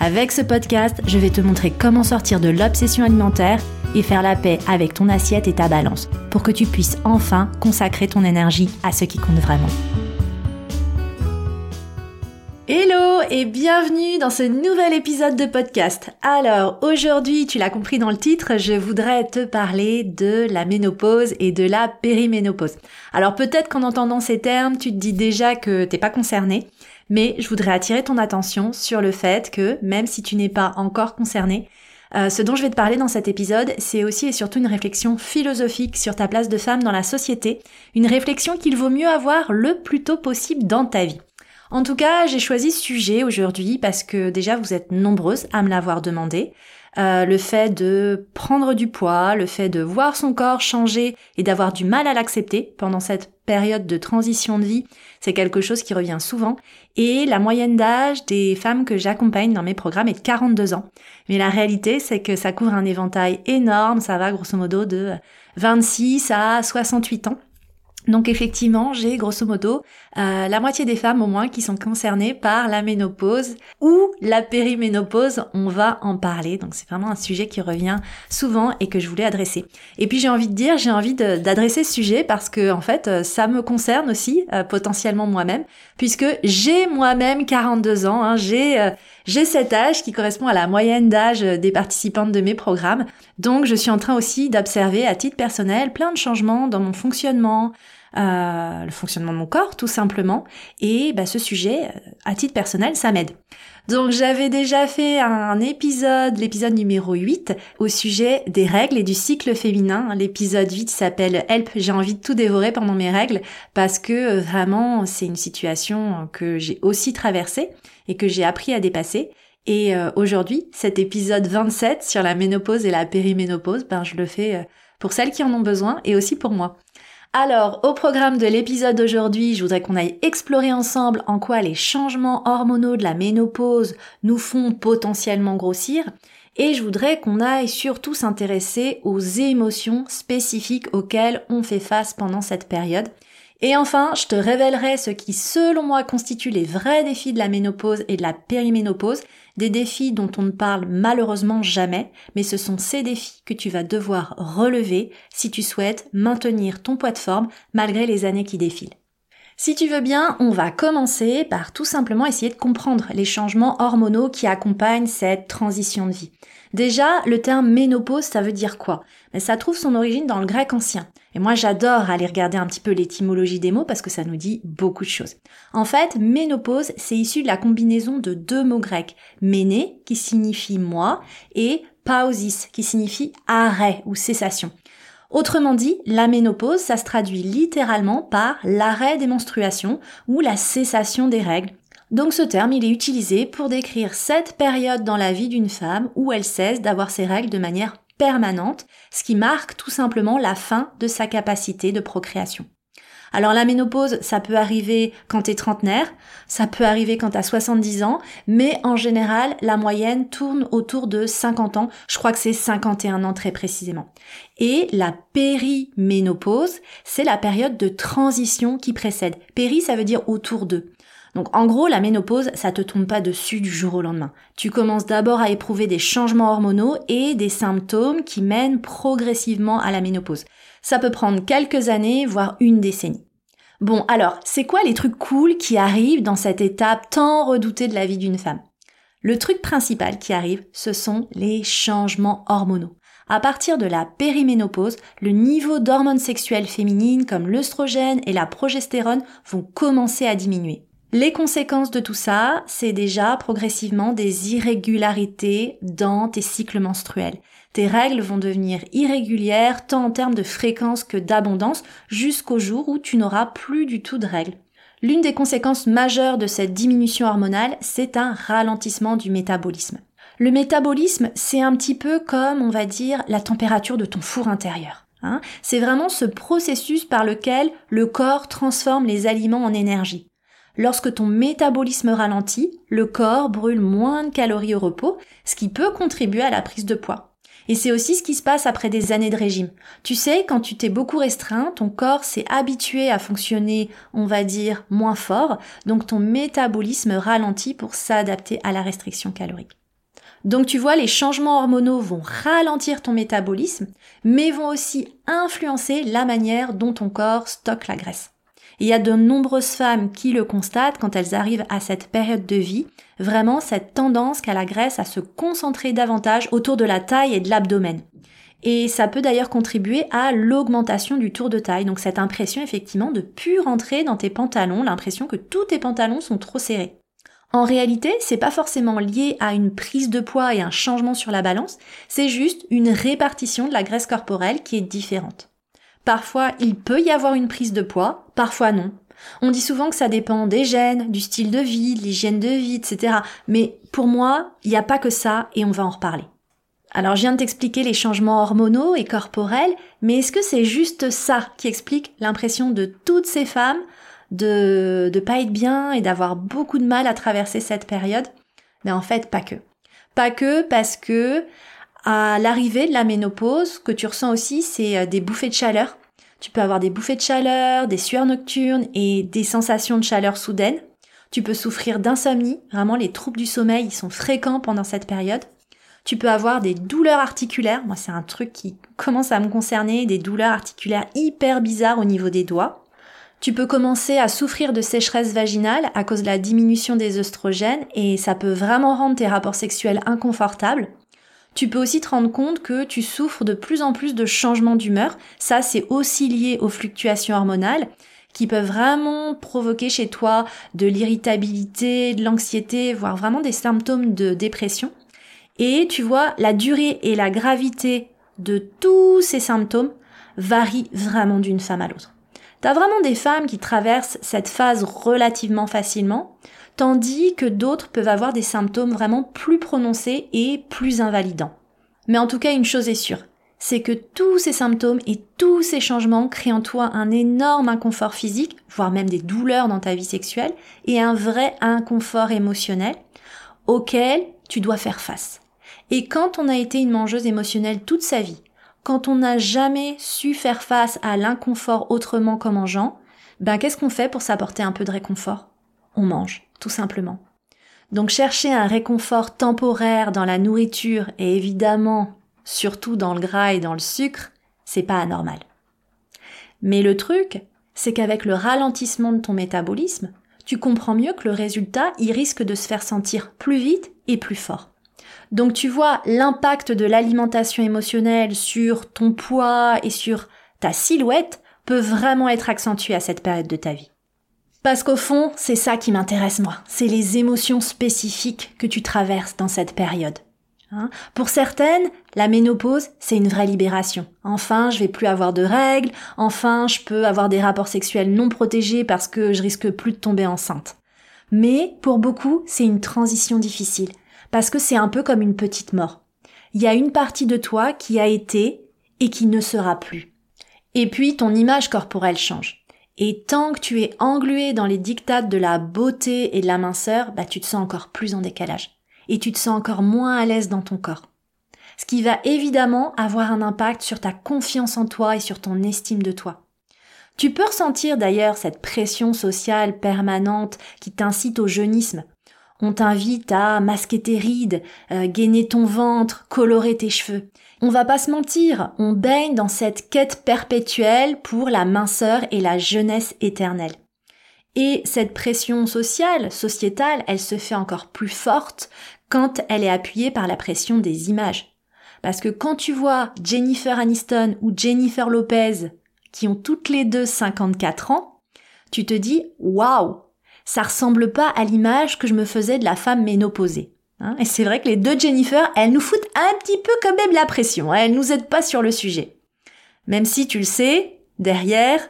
Avec ce podcast, je vais te montrer comment sortir de l'obsession alimentaire et faire la paix avec ton assiette et ta balance pour que tu puisses enfin consacrer ton énergie à ce qui compte vraiment. Hello et bienvenue dans ce nouvel épisode de podcast. Alors aujourd'hui, tu l'as compris dans le titre, je voudrais te parler de la ménopause et de la périménopause. Alors peut-être qu'en entendant ces termes, tu te dis déjà que t'es pas concerné mais je voudrais attirer ton attention sur le fait que même si tu n'es pas encore concerné, euh, ce dont je vais te parler dans cet épisode, c'est aussi et surtout une réflexion philosophique sur ta place de femme dans la société, une réflexion qu'il vaut mieux avoir le plus tôt possible dans ta vie. En tout cas, j'ai choisi ce sujet aujourd'hui parce que déjà vous êtes nombreuses à me l'avoir demandé. Euh, le fait de prendre du poids, le fait de voir son corps changer et d'avoir du mal à l'accepter pendant cette période de transition de vie, c'est quelque chose qui revient souvent. Et la moyenne d'âge des femmes que j'accompagne dans mes programmes est de 42 ans. Mais la réalité, c'est que ça couvre un éventail énorme, ça va grosso modo de 26 à 68 ans. Donc effectivement, j'ai grosso modo euh, la moitié des femmes au moins qui sont concernées par la ménopause ou la périménopause. On va en parler. Donc c'est vraiment un sujet qui revient souvent et que je voulais adresser. Et puis j'ai envie de dire, j'ai envie d'adresser ce sujet parce que en fait, euh, ça me concerne aussi euh, potentiellement moi-même, puisque j'ai moi-même 42 ans. Hein, j'ai j'ai cet âge qui correspond à la moyenne d'âge des participantes de mes programmes. Donc je suis en train aussi d'observer à titre personnel plein de changements dans mon fonctionnement, euh, le fonctionnement de mon corps tout simplement. Et bah, ce sujet, euh, à titre personnel, ça m'aide. Donc j'avais déjà fait un épisode, l'épisode numéro 8, au sujet des règles et du cycle féminin. L'épisode 8 s'appelle Help, j'ai envie de tout dévorer pendant mes règles parce que euh, vraiment c'est une situation que j'ai aussi traversée et que j'ai appris à dépasser. Et aujourd'hui, cet épisode 27 sur la ménopause et la périménopause, ben je le fais pour celles qui en ont besoin et aussi pour moi. Alors, au programme de l'épisode d'aujourd'hui, je voudrais qu'on aille explorer ensemble en quoi les changements hormonaux de la ménopause nous font potentiellement grossir. Et je voudrais qu'on aille surtout s'intéresser aux émotions spécifiques auxquelles on fait face pendant cette période. Et enfin, je te révélerai ce qui, selon moi, constitue les vrais défis de la ménopause et de la périménopause des défis dont on ne parle malheureusement jamais, mais ce sont ces défis que tu vas devoir relever si tu souhaites maintenir ton poids de forme malgré les années qui défilent. Si tu veux bien, on va commencer par tout simplement essayer de comprendre les changements hormonaux qui accompagnent cette transition de vie. Déjà, le terme ménopause, ça veut dire quoi? Mais ça trouve son origine dans le grec ancien. Et moi, j'adore aller regarder un petit peu l'étymologie des mots parce que ça nous dit beaucoup de choses. En fait, ménopause, c'est issu de la combinaison de deux mots grecs. Méné, qui signifie moi, et pausis, qui signifie arrêt ou cessation. Autrement dit, la ménopause, ça se traduit littéralement par l'arrêt des menstruations ou la cessation des règles. Donc ce terme, il est utilisé pour décrire cette période dans la vie d'une femme où elle cesse d'avoir ses règles de manière permanente, ce qui marque tout simplement la fin de sa capacité de procréation. Alors la ménopause, ça peut arriver quand t'es trentenaire, ça peut arriver quand t'as 70 ans, mais en général, la moyenne tourne autour de 50 ans. Je crois que c'est 51 ans très précisément. Et la périménopause, c'est la période de transition qui précède. Péri, ça veut dire autour d'eux. Donc en gros, la ménopause, ça te tombe pas dessus du jour au lendemain. Tu commences d'abord à éprouver des changements hormonaux et des symptômes qui mènent progressivement à la ménopause. Ça peut prendre quelques années, voire une décennie. Bon, alors, c'est quoi les trucs cool qui arrivent dans cette étape tant redoutée de la vie d'une femme? Le truc principal qui arrive, ce sont les changements hormonaux. À partir de la périménopause, le niveau d'hormones sexuelles féminines comme l'œstrogène et la progestérone vont commencer à diminuer. Les conséquences de tout ça, c'est déjà progressivement des irrégularités dans tes cycles menstruels. Tes règles vont devenir irrégulières tant en termes de fréquence que d'abondance jusqu'au jour où tu n'auras plus du tout de règles. L'une des conséquences majeures de cette diminution hormonale, c'est un ralentissement du métabolisme. Le métabolisme, c'est un petit peu comme, on va dire, la température de ton four intérieur. Hein. c'est vraiment ce processus par lequel le corps transforme les aliments en énergie. Lorsque ton métabolisme ralentit, le corps brûle moins de calories au repos, ce qui peut contribuer à la prise de poids. Et c'est aussi ce qui se passe après des années de régime. Tu sais, quand tu t'es beaucoup restreint, ton corps s'est habitué à fonctionner, on va dire, moins fort, donc ton métabolisme ralentit pour s'adapter à la restriction calorique. Donc tu vois, les changements hormonaux vont ralentir ton métabolisme, mais vont aussi influencer la manière dont ton corps stocke la graisse. Il y a de nombreuses femmes qui le constatent quand elles arrivent à cette période de vie, vraiment cette tendance qu'a la graisse à se concentrer davantage autour de la taille et de l'abdomen. Et ça peut d'ailleurs contribuer à l'augmentation du tour de taille, donc cette impression effectivement de plus rentrer dans tes pantalons, l'impression que tous tes pantalons sont trop serrés. En réalité, c'est pas forcément lié à une prise de poids et un changement sur la balance, c'est juste une répartition de la graisse corporelle qui est différente. Parfois, il peut y avoir une prise de poids, parfois non. On dit souvent que ça dépend des gènes, du style de vie, de l'hygiène de vie, etc. Mais pour moi, il n'y a pas que ça et on va en reparler. Alors je viens de t'expliquer les changements hormonaux et corporels, mais est-ce que c'est juste ça qui explique l'impression de toutes ces femmes de de pas être bien et d'avoir beaucoup de mal à traverser cette période? Mais en fait, pas que. Pas que parce que à l'arrivée de la ménopause, que tu ressens aussi, c'est euh, des bouffées de chaleur. Tu peux avoir des bouffées de chaleur, des sueurs nocturnes et des sensations de chaleur soudaines. Tu peux souffrir d'insomnie. Vraiment, les troubles du sommeil, sont fréquents pendant cette période. Tu peux avoir des douleurs articulaires. Moi, c'est un truc qui commence à me concerner, des douleurs articulaires hyper bizarres au niveau des doigts. Tu peux commencer à souffrir de sécheresse vaginale à cause de la diminution des œstrogènes et ça peut vraiment rendre tes rapports sexuels inconfortables. Tu peux aussi te rendre compte que tu souffres de plus en plus de changements d'humeur. Ça, c'est aussi lié aux fluctuations hormonales qui peuvent vraiment provoquer chez toi de l'irritabilité, de l'anxiété, voire vraiment des symptômes de dépression. Et tu vois, la durée et la gravité de tous ces symptômes varient vraiment d'une femme à l'autre. T'as vraiment des femmes qui traversent cette phase relativement facilement, tandis que d'autres peuvent avoir des symptômes vraiment plus prononcés et plus invalidants. Mais en tout cas, une chose est sûre, c'est que tous ces symptômes et tous ces changements créent en toi un énorme inconfort physique, voire même des douleurs dans ta vie sexuelle, et un vrai inconfort émotionnel auquel tu dois faire face. Et quand on a été une mangeuse émotionnelle toute sa vie, quand on n'a jamais su faire face à l'inconfort autrement qu'en mangeant, ben qu'est-ce qu'on fait pour s'apporter un peu de réconfort? On mange, tout simplement. Donc chercher un réconfort temporaire dans la nourriture et évidemment surtout dans le gras et dans le sucre, c'est pas anormal. Mais le truc, c'est qu'avec le ralentissement de ton métabolisme, tu comprends mieux que le résultat, il risque de se faire sentir plus vite et plus fort. Donc tu vois l'impact de l'alimentation émotionnelle sur ton poids et sur ta silhouette peut vraiment être accentué à cette période de ta vie. Parce qu'au fond, c'est ça qui m'intéresse moi, c'est les émotions spécifiques que tu traverses dans cette période. Hein? Pour certaines, la ménopause, c'est une vraie libération. Enfin, je vais plus avoir de règles, enfin, je peux avoir des rapports sexuels non protégés parce que je risque plus de tomber enceinte. Mais pour beaucoup, c'est une transition difficile parce que c'est un peu comme une petite mort. Il y a une partie de toi qui a été et qui ne sera plus. Et puis ton image corporelle change. Et tant que tu es englué dans les dictates de la beauté et de la minceur, bah tu te sens encore plus en décalage. Et tu te sens encore moins à l'aise dans ton corps. Ce qui va évidemment avoir un impact sur ta confiance en toi et sur ton estime de toi. Tu peux ressentir d'ailleurs cette pression sociale permanente qui t'incite au jeunisme, on t'invite à masquer tes rides, euh, gainer ton ventre, colorer tes cheveux. On va pas se mentir, on baigne dans cette quête perpétuelle pour la minceur et la jeunesse éternelle. Et cette pression sociale, sociétale, elle se fait encore plus forte quand elle est appuyée par la pression des images. Parce que quand tu vois Jennifer Aniston ou Jennifer Lopez, qui ont toutes les deux 54 ans, tu te dis, waouh, ça ressemble pas à l'image que je me faisais de la femme ménopausée. Hein. et c'est vrai que les deux Jennifer, elles nous foutent un petit peu quand même la pression, hein. elles nous aident pas sur le sujet. Même si tu le sais, derrière,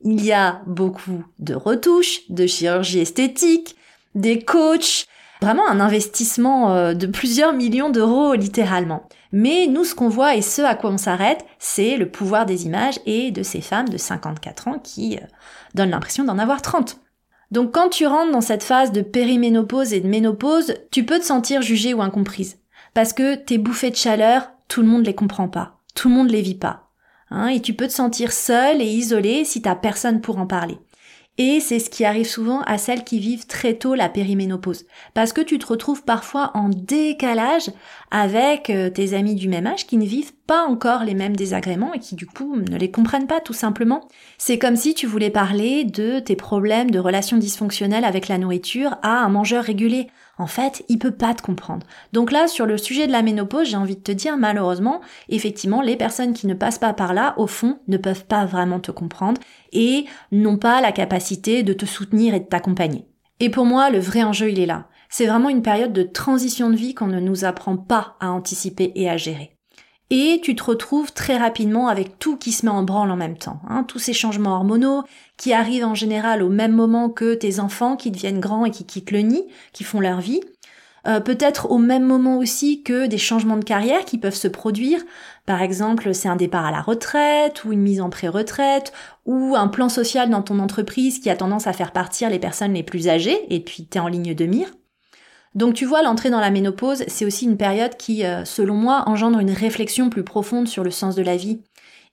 il y a beaucoup de retouches, de chirurgie esthétique, des coachs, Vraiment un investissement euh, de plusieurs millions d'euros littéralement. Mais nous, ce qu'on voit et ce à quoi on s'arrête, c'est le pouvoir des images et de ces femmes de 54 ans qui euh, donnent l'impression d'en avoir 30. Donc quand tu rentres dans cette phase de périménopause et de ménopause, tu peux te sentir jugée ou incomprise. Parce que tes bouffées de chaleur, tout le monde les comprend pas. Tout le monde les vit pas. Hein, et tu peux te sentir seule et isolée si t'as personne pour en parler. Et c'est ce qui arrive souvent à celles qui vivent très tôt la périménopause. Parce que tu te retrouves parfois en décalage avec euh, tes amis du même âge qui ne vivent pas encore les mêmes désagréments et qui du coup ne les comprennent pas tout simplement. C'est comme si tu voulais parler de tes problèmes de relations dysfonctionnelles avec la nourriture à un mangeur régulier en fait, il peut pas te comprendre. Donc là, sur le sujet de la ménopause, j'ai envie de te dire, malheureusement, effectivement, les personnes qui ne passent pas par là, au fond, ne peuvent pas vraiment te comprendre et n'ont pas la capacité de te soutenir et de t'accompagner. Et pour moi, le vrai enjeu, il est là. C'est vraiment une période de transition de vie qu'on ne nous apprend pas à anticiper et à gérer et tu te retrouves très rapidement avec tout qui se met en branle en même temps. Hein, tous ces changements hormonaux qui arrivent en général au même moment que tes enfants qui deviennent grands et qui quittent le nid, qui font leur vie. Euh, peut-être au même moment aussi que des changements de carrière qui peuvent se produire. Par exemple, c'est un départ à la retraite ou une mise en pré-retraite ou un plan social dans ton entreprise qui a tendance à faire partir les personnes les plus âgées et puis t'es en ligne de mire. Donc tu vois, l'entrée dans la ménopause, c'est aussi une période qui, euh, selon moi, engendre une réflexion plus profonde sur le sens de la vie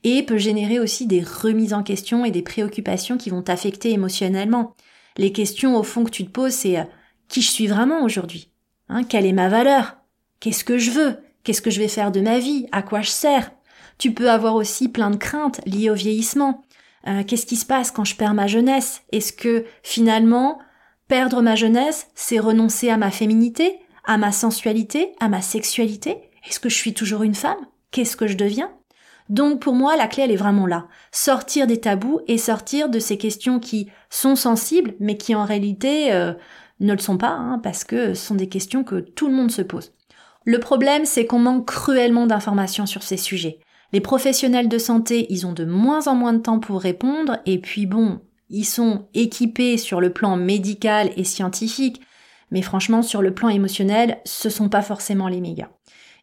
et peut générer aussi des remises en question et des préoccupations qui vont t'affecter émotionnellement. Les questions au fond que tu te poses, c'est euh, qui je suis vraiment aujourd'hui? Hein, Quelle est ma valeur? Qu'est-ce que je veux? Qu'est-ce que je vais faire de ma vie? À quoi je sers? Tu peux avoir aussi plein de craintes liées au vieillissement. Euh, qu'est-ce qui se passe quand je perds ma jeunesse? Est-ce que finalement Perdre ma jeunesse, c'est renoncer à ma féminité, à ma sensualité, à ma sexualité. Est-ce que je suis toujours une femme? Qu'est-ce que je deviens? Donc pour moi, la clé, elle est vraiment là. Sortir des tabous et sortir de ces questions qui sont sensibles, mais qui en réalité euh, ne le sont pas, hein, parce que ce sont des questions que tout le monde se pose. Le problème, c'est qu'on manque cruellement d'informations sur ces sujets. Les professionnels de santé, ils ont de moins en moins de temps pour répondre, et puis bon, ils sont équipés sur le plan médical et scientifique, mais franchement, sur le plan émotionnel, ce sont pas forcément les méga.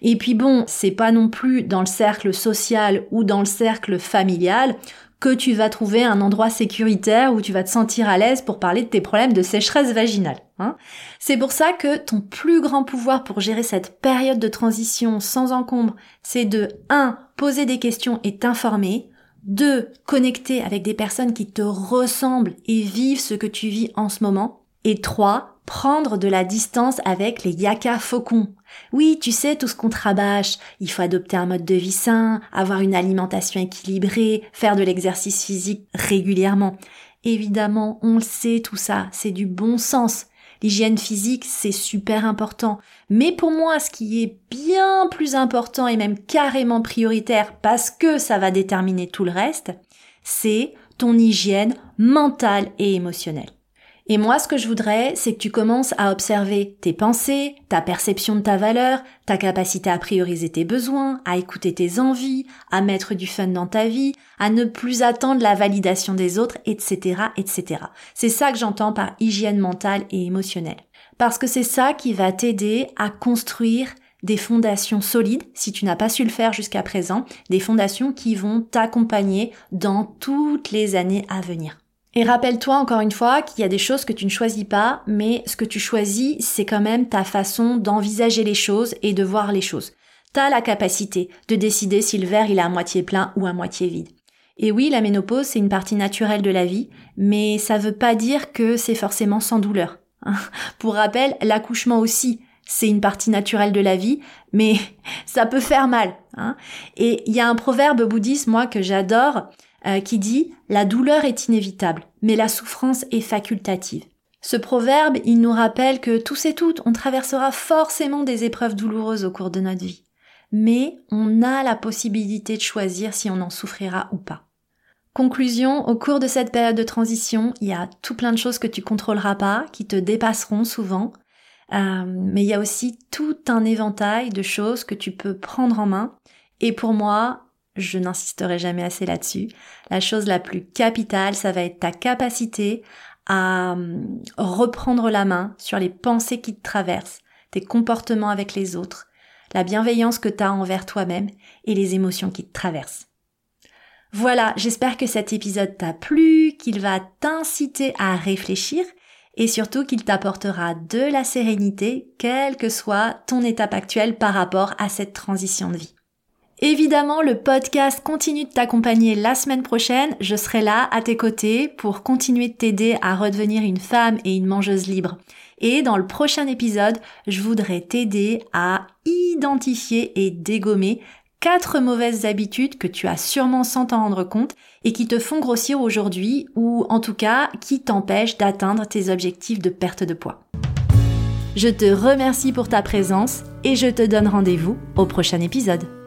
Et puis bon, c'est pas non plus dans le cercle social ou dans le cercle familial que tu vas trouver un endroit sécuritaire où tu vas te sentir à l'aise pour parler de tes problèmes de sécheresse vaginale. Hein. c'est pour ça que ton plus grand pouvoir pour gérer cette période de transition sans encombre, c'est de 1. poser des questions et t'informer, deux, connecter avec des personnes qui te ressemblent et vivent ce que tu vis en ce moment. Et trois, prendre de la distance avec les yaka faucons. Oui, tu sais tout ce qu'on rabâche. Il faut adopter un mode de vie sain, avoir une alimentation équilibrée, faire de l'exercice physique régulièrement. Évidemment, on le sait tout ça, c'est du bon sens. L'hygiène physique, c'est super important. Mais pour moi, ce qui est bien plus important et même carrément prioritaire parce que ça va déterminer tout le reste, c'est ton hygiène mentale et émotionnelle. Et moi, ce que je voudrais, c'est que tu commences à observer tes pensées, ta perception de ta valeur, ta capacité à prioriser tes besoins, à écouter tes envies, à mettre du fun dans ta vie, à ne plus attendre la validation des autres, etc., etc. C'est ça que j'entends par hygiène mentale et émotionnelle. Parce que c'est ça qui va t'aider à construire des fondations solides, si tu n'as pas su le faire jusqu'à présent, des fondations qui vont t'accompagner dans toutes les années à venir. Et rappelle-toi encore une fois qu'il y a des choses que tu ne choisis pas, mais ce que tu choisis, c'est quand même ta façon d'envisager les choses et de voir les choses. T'as la capacité de décider si le verre il est à moitié plein ou à moitié vide. Et oui, la ménopause, c'est une partie naturelle de la vie, mais ça veut pas dire que c'est forcément sans douleur. Pour rappel, l'accouchement aussi, c'est une partie naturelle de la vie, mais ça peut faire mal. Hein. Et il y a un proverbe bouddhiste, moi, que j'adore, euh, qui dit La douleur est inévitable, mais la souffrance est facultative. Ce proverbe, il nous rappelle que tous et toutes, on traversera forcément des épreuves douloureuses au cours de notre vie. Mais on a la possibilité de choisir si on en souffrira ou pas. Conclusion, au cours de cette période de transition, il y a tout plein de choses que tu contrôleras pas, qui te dépasseront souvent, euh, mais il y a aussi tout un éventail de choses que tu peux prendre en main. Et pour moi, je n'insisterai jamais assez là-dessus. La chose la plus capitale, ça va être ta capacité à hum, reprendre la main sur les pensées qui te traversent, tes comportements avec les autres, la bienveillance que tu as envers toi-même et les émotions qui te traversent. Voilà, j'espère que cet épisode t'a plu, qu'il va t'inciter à réfléchir et surtout qu'il t'apportera de la sérénité, quelle que soit ton étape actuelle par rapport à cette transition de vie. Évidemment, le podcast continue de t'accompagner la semaine prochaine. Je serai là à tes côtés pour continuer de t'aider à redevenir une femme et une mangeuse libre. Et dans le prochain épisode, je voudrais t'aider à identifier et dégommer quatre mauvaises habitudes que tu as sûrement sans t'en rendre compte et qui te font grossir aujourd'hui ou en tout cas qui t'empêchent d'atteindre tes objectifs de perte de poids. Je te remercie pour ta présence et je te donne rendez-vous au prochain épisode.